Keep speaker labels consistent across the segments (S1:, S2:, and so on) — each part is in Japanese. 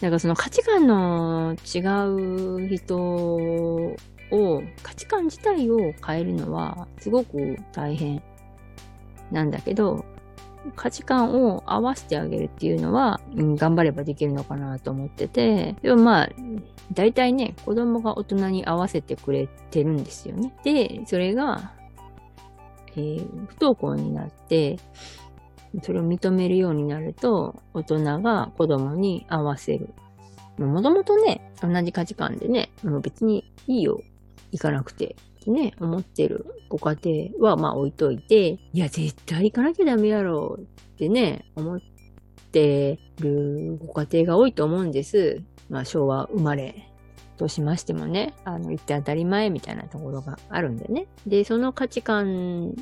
S1: だかその価値観の違う人を、価値観自体を変えるのはすごく大変なんだけど、価値観を合わせてあげるっていうのは、うん、頑張ればできるのかなと思ってて、でもまあ、大体ね、子供が大人に合わせてくれてるんですよね。で、それが、えー、不登校になって、それを認めるようになると、大人が子供に合わせる。もともとね、同じ価値観でね、もう別にいいよ、行かなくてってね、思ってるご家庭はまあ置いといて、いや、絶対行かなきゃダメやろってね、思ってるご家庭が多いと思うんです。まあ昭和生まれとしましてもね、あの、言って当たり前みたいなところがあるんでね。で、その価値観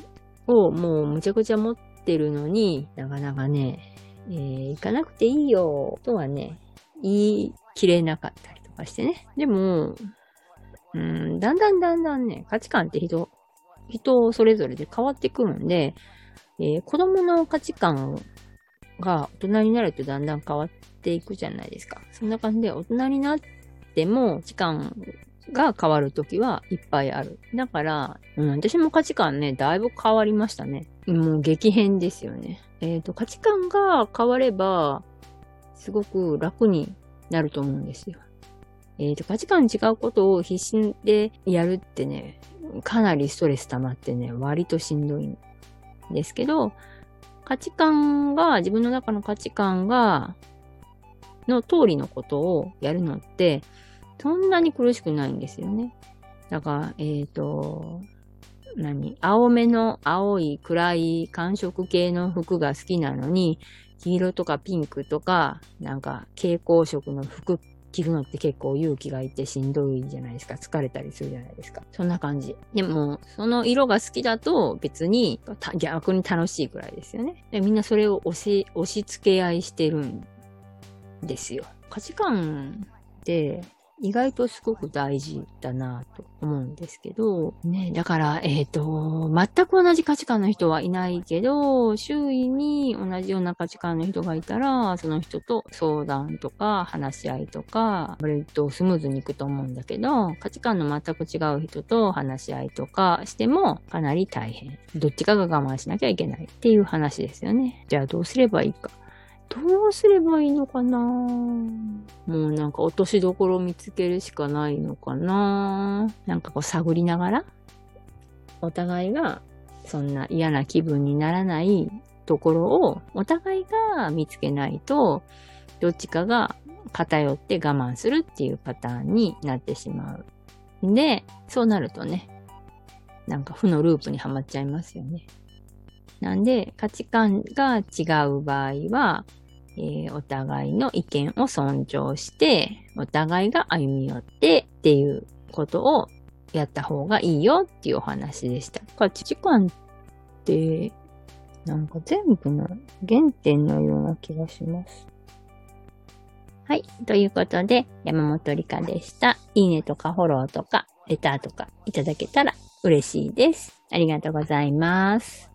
S1: をもうむちゃくちゃ持っててるのになかなかね、えー、行かなくていいよとはね、言い切れなかったりとかしてね。でも、うん、だんだんだんだんね、価値観って人、人それぞれで変わってくるんで、えー、子供の価値観が大人になるとだんだん変わっていくじゃないですか。そんな感じで大人になっても価値観が変わるときはいっぱいある。だから、うん、私も価値観ね、だいぶ変わりましたね。もう激変ですよね。えっ、ー、と、価値観が変われば、すごく楽になると思うんですよ。えっ、ー、と、価値観違うことを必死でやるってね、かなりストレス溜まってね、割としんどいんですけど、価値観が、自分の中の価値観が、の通りのことをやるのって、そんなに苦しくないんですよね。だから、えっ、ー、と、何？青めの青い暗い寒色系の服が好きなのに、黄色とかピンクとか、なんか蛍光色の服着るのって結構勇気がいてしんどいじゃないですか。疲れたりするじゃないですか。そんな感じ。でも、その色が好きだと別に逆に楽しいくらいですよね。でみんなそれを押し、押し付け合いしてるんですよ。価値観って意外とすごく大事だなと思うんですけど、ね、だから、えっ、ー、と、全く同じ価値観の人はいないけど、周囲に同じような価値観の人がいたら、その人と相談とか話し合いとか、割とスムーズにいくと思うんだけど、価値観の全く違う人と話し合いとかしてもかなり大変。どっちかが我慢しなきゃいけないっていう話ですよね。じゃあどうすればいいか。どうすればいいのかな？もうなんか落としどころ見つけるしかないのかな？なんかこう探りながら、お互いがそんな嫌な気分にならないところをお互いが見つけないと、どっちかが偏って我慢するっていうパターンになってしまう。で、そうなるとね、なんか負のループにはまっちゃいますよね。なんで、価値観が違う場合は、えー、お互いの意見を尊重して、お互いが歩み寄ってっていうことをやった方がいいよっていうお話でした。価値観って、なんか全部の原点のような気がします。はい。ということで、山本理香でした。いいねとかフォローとか、レターとかいただけたら嬉しいです。ありがとうございます。